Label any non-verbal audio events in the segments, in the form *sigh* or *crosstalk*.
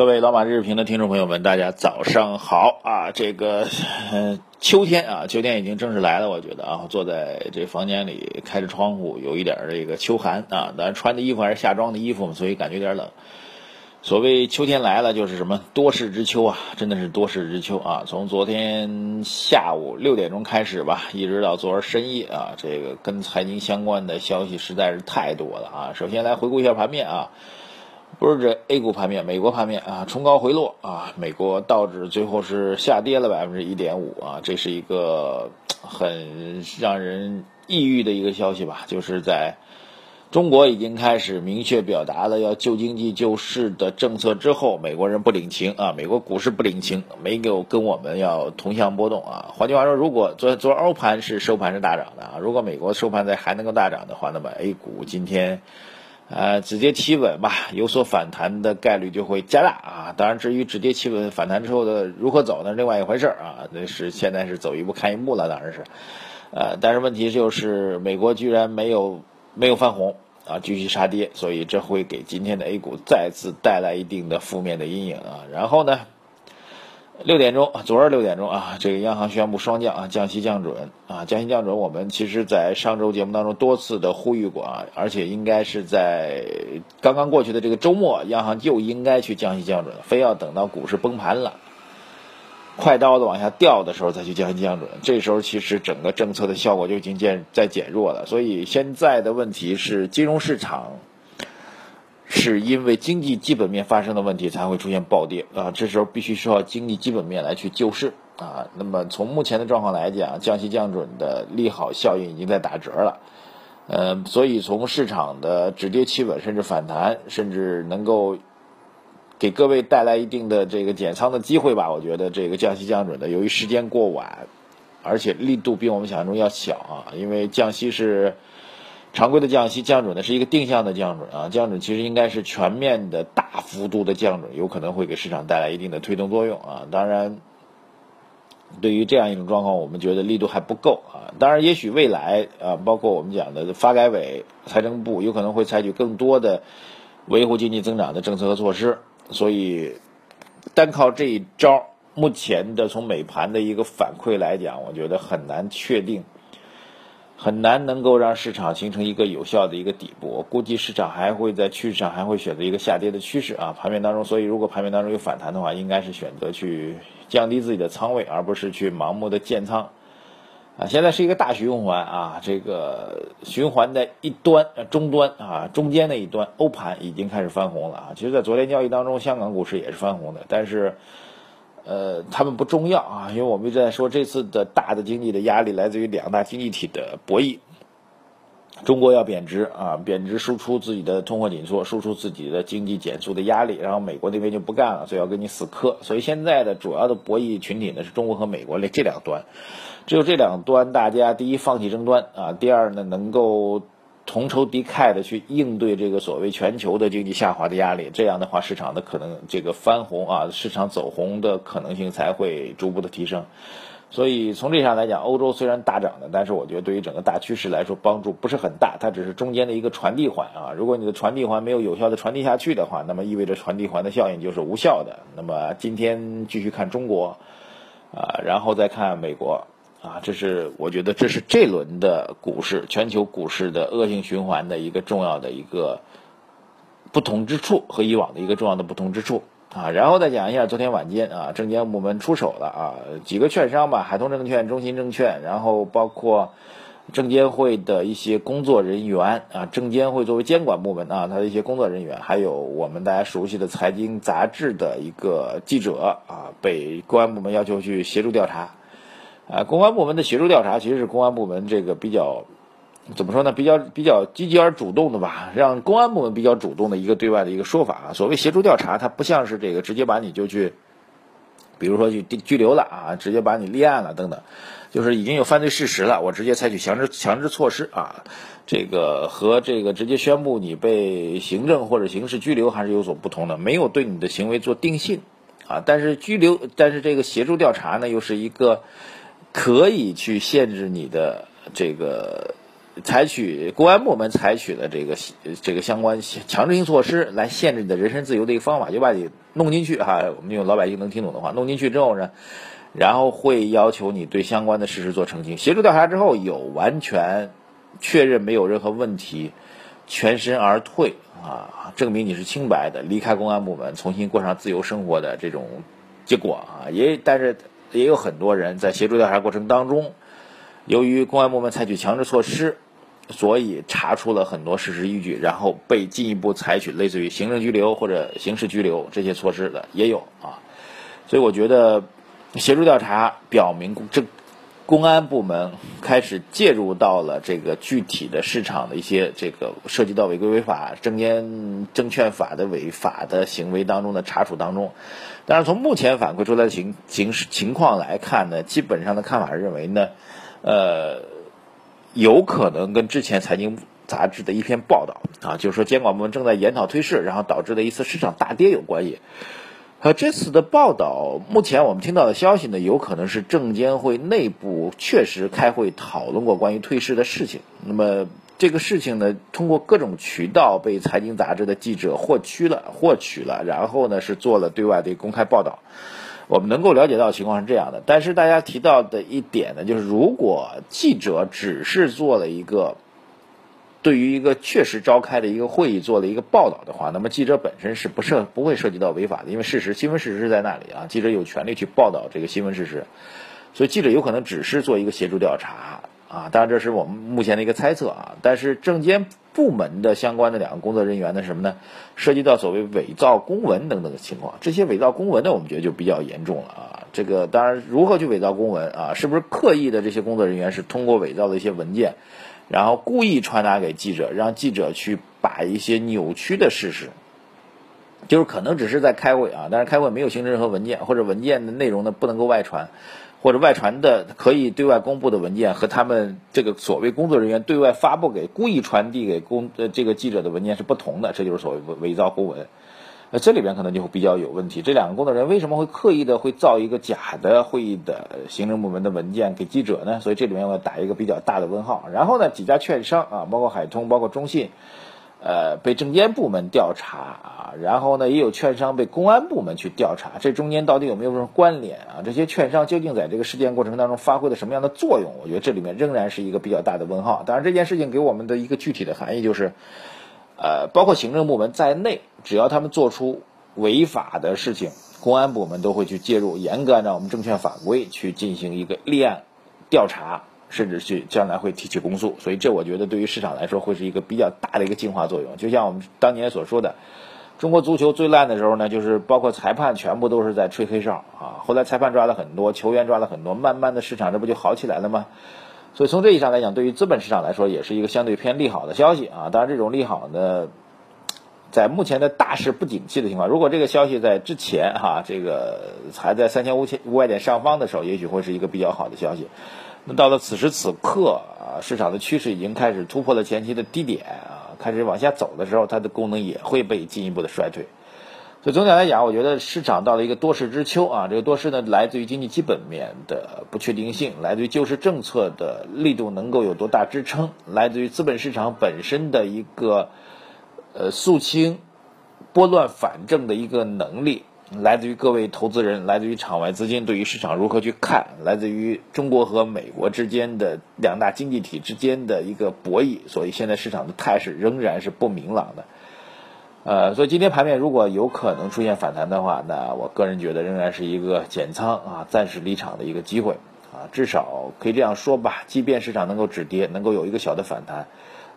各位老马日评的听众朋友们，大家早上好啊！这个，*laughs* 秋天啊，秋天已经正式来了，我觉得啊，坐在这房间里开着窗户，有一点这个秋寒啊。当然穿的衣服还是夏装的衣服嘛，所以感觉有点冷。所谓秋天来了，就是什么多事之秋啊，真的是多事之秋啊！从昨天下午六点钟开始吧，一直到昨儿深夜啊，这个跟财经相关的消息实在是太多了啊。首先来回顾一下盘面啊。不是这 A 股盘面，美国盘面啊，冲高回落啊，美国道指最后是下跌了百分之一点五啊，这是一个 *tsk* 很让人抑郁的一个消息吧，就是在中国已经开始明确表达了要救经济救市的政策之后，美国人不领情啊，美国股市不领情，没有跟我们要同向波动啊。换句话说，如果昨昨欧盘是收盘是大涨的啊，如果美国收盘在还能够大涨的话，那么 A 股今天。呃，止跌企稳吧，有所反弹的概率就会加大啊。当然，至于止跌企稳反弹之后的如何走，那是另外一回事儿啊。那是现在是走一步看一步了，当然是。呃，但是问题就是美国居然没有没有翻红啊，继续杀跌，所以这会给今天的 A 股再次带来一定的负面的阴影啊。然后呢？六点钟，昨儿六点钟啊，这个央行宣布双降啊，降息降准啊，降息降准。我们其实，在上周节目当中多次的呼吁过啊，而且应该是在刚刚过去的这个周末，央行就应该去降息降准，非要等到股市崩盘了，快刀子往下掉的时候再去降息降准。这时候其实整个政策的效果就已经减在减弱了。所以现在的问题是金融市场。是因为经济基本面发生的问题才会出现暴跌啊，这时候必须需要经济基本面来去救市啊。那么从目前的状况来讲，降息降准的利好效应已经在打折了，呃，所以从市场的止跌企稳，甚至反弹，甚至能够给各位带来一定的这个减仓的机会吧。我觉得这个降息降准的，由于时间过晚，而且力度比我们想象中要小啊，因为降息是。常规的降息降准呢是一个定向的降准啊，降准其实应该是全面的大幅度的降准，有可能会给市场带来一定的推动作用啊。当然，对于这样一种状况，我们觉得力度还不够啊。当然，也许未来啊，包括我们讲的发改委、财政部有可能会采取更多的维护经济增长的政策和措施。所以，单靠这一招，目前的从美盘的一个反馈来讲，我觉得很难确定。很难能够让市场形成一个有效的一个底部，我估计市场还会在趋势上还会选择一个下跌的趋势啊，盘面当中，所以如果盘面当中有反弹的话，应该是选择去降低自己的仓位，而不是去盲目的建仓啊。现在是一个大循环啊，这个循环的一端终端啊，中间的一端欧盘已经开始翻红了啊。其实，在昨天交易当中，香港股市也是翻红的，但是。呃，他们不重要啊，因为我们一直在说，这次的大的经济的压力来自于两大经济体的博弈。中国要贬值啊，贬值输出自己的通货紧缩，输出自己的经济减速的压力，然后美国那边就不干了，所以要跟你死磕。所以现在的主要的博弈群体呢是中国和美国这这两端，只有这两端大家第一放弃争端啊，第二呢能够。同仇敌忾的去应对这个所谓全球的经济下滑的压力，这样的话，市场的可能这个翻红啊，市场走红的可能性才会逐步的提升。所以从这上来讲，欧洲虽然大涨的，但是我觉得对于整个大趋势来说帮助不是很大，它只是中间的一个传递环啊。如果你的传递环没有有效的传递下去的话，那么意味着传递环的效应就是无效的。那么今天继续看中国啊，然后再看美国。啊，这是我觉得这是这轮的股市，全球股市的恶性循环的一个重要的一个不同之处和以往的一个重要的不同之处啊。然后再讲一下昨天晚间啊，证监部门出手了啊，几个券商吧，海通证券、中信证券，然后包括证监会的一些工作人员啊，证监会作为监管部门啊，它的一些工作人员，还有我们大家熟悉的财经杂志的一个记者啊，被公安部门要求去协助调查。啊，公安部门的协助调查其实是公安部门这个比较怎么说呢？比较比较积极而主动的吧，让公安部门比较主动的一个对外的一个说法啊。所谓协助调查，它不像是这个直接把你就去比如说去拘留了啊，直接把你立案了等等，就是已经有犯罪事实了，我直接采取强制强制措施啊，这个和这个直接宣布你被行政或者刑事拘留还是有所不同的，没有对你的行为做定性啊，但是拘留，但是这个协助调查呢，又是一个可以去限制你的这个。采取公安部门采取的这个这个相关强制性措施来限制你的人身自由的一个方法，就把你弄进去哈。我们用老百姓能听懂的话，弄进去之后呢，然后会要求你对相关的事实做澄清。协助调查之后有完全确认没有任何问题，全身而退啊，证明你是清白的，离开公安部门，重新过上自由生活的这种结果啊。也但是也有很多人在协助调查过程当中。由于公安部门采取强制措施，所以查出了很多事实依据，然后被进一步采取类似于行政拘留或者刑事拘留这些措施的也有啊。所以我觉得协助调查表明，这公安部门开始介入到了这个具体的市场的一些这个涉及到违规违法、证监证券法的违法的行为当中的查处当中。但是从目前反馈出来的情情情况来看呢，基本上的看法认为呢。呃，有可能跟之前财经杂志的一篇报道啊，就是说监管部门正在研讨退市，然后导致的一次市场大跌有关系。呃这次的报道，目前我们听到的消息呢，有可能是证监会内部确实开会讨论过关于退市的事情。那么这个事情呢，通过各种渠道被财经杂志的记者获取了，获取了，然后呢是做了对外的公开报道。我们能够了解到情况是这样的，但是大家提到的一点呢，就是如果记者只是做了一个对于一个确实召开的一个会议做了一个报道的话，那么记者本身是不涉不会涉及到违法的，因为事实新闻事实是在那里啊，记者有权利去报道这个新闻事实，所以记者有可能只是做一个协助调查啊，当然这是我们目前的一个猜测啊，但是证监。部门的相关的两个工作人员呢，什么呢？涉及到所谓伪造公文等等的情况，这些伪造公文呢，我们觉得就比较严重了啊。这个当然，如何去伪造公文啊？是不是刻意的？这些工作人员是通过伪造的一些文件，然后故意传达给记者，让记者去把一些扭曲的事实，就是可能只是在开会啊，但是开会没有形成任何文件，或者文件的内容呢不能够外传。或者外传的可以对外公布的文件和他们这个所谓工作人员对外发布给故意传递给公呃这个记者的文件是不同的，这就是所谓伪造公文。那这里边可能就会比较有问题。这两个工作人员为什么会刻意的会造一个假的会议的行政部门的文件给记者呢？所以这里面我要打一个比较大的问号。然后呢，几家券商啊，包括海通，包括中信。呃，被证监部门调查啊，然后呢，也有券商被公安部门去调查，这中间到底有没有什么关联啊？这些券商究竟在这个事件过程当中发挥了什么样的作用？我觉得这里面仍然是一个比较大的问号。当然，这件事情给我们的一个具体的含义就是，呃，包括行政部门在内，只要他们做出违法的事情，公安部门都会去介入，严格按照我们证券法规去进行一个立案调查。甚至去将来会提起公诉，所以这我觉得对于市场来说会是一个比较大的一个净化作用。就像我们当年所说的，中国足球最烂的时候呢，就是包括裁判全部都是在吹黑哨啊。后来裁判抓了很多，球员抓了很多，慢慢的市场这不就好起来了吗？所以从这意义上来讲，对于资本市场来说也是一个相对偏利好的消息啊。当然，这种利好呢，在目前的大势不景气的情况，如果这个消息在之前哈，这个还在三千五千五百点上方的时候，也许会是一个比较好的消息。那到了此时此刻啊，市场的趋势已经开始突破了前期的低点啊，开始往下走的时候，它的功能也会被进一步的衰退。所以总体来讲，我觉得市场到了一个多事之秋啊。这个多事呢，来自于经济基本面的不确定性，来自于救市政策的力度能够有多大支撑，来自于资本市场本身的一个呃肃清、拨乱反正的一个能力。来自于各位投资人，来自于场外资金对于市场如何去看，来自于中国和美国之间的两大经济体之间的一个博弈，所以现在市场的态势仍然是不明朗的。呃，所以今天盘面如果有可能出现反弹的话，那我个人觉得仍然是一个减仓啊，暂时离场的一个机会啊，至少可以这样说吧，即便市场能够止跌，能够有一个小的反弹。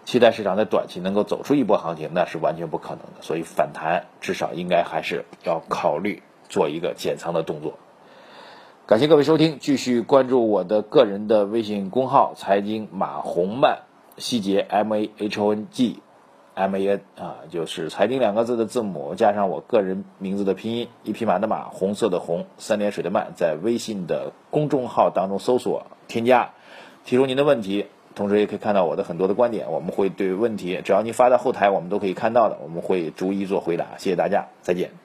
期待市场在短期能够走出一波行情，那是完全不可能的。所以反弹至少应该还是要考虑做一个减仓的动作。感谢各位收听，继续关注我的个人的微信公号“财经马红漫”，细节 M A H O N G M A N 啊，就是财经两个字的字母加上我个人名字的拼音，一匹马的马，红色的红，三点水的漫，在微信的公众号当中搜索添加，提出您的问题，同时也可以看到我的很多的观点，我们会对问题，只要你发到后台，我们都可以看到的，我们会逐一做回答。谢谢大家，再见。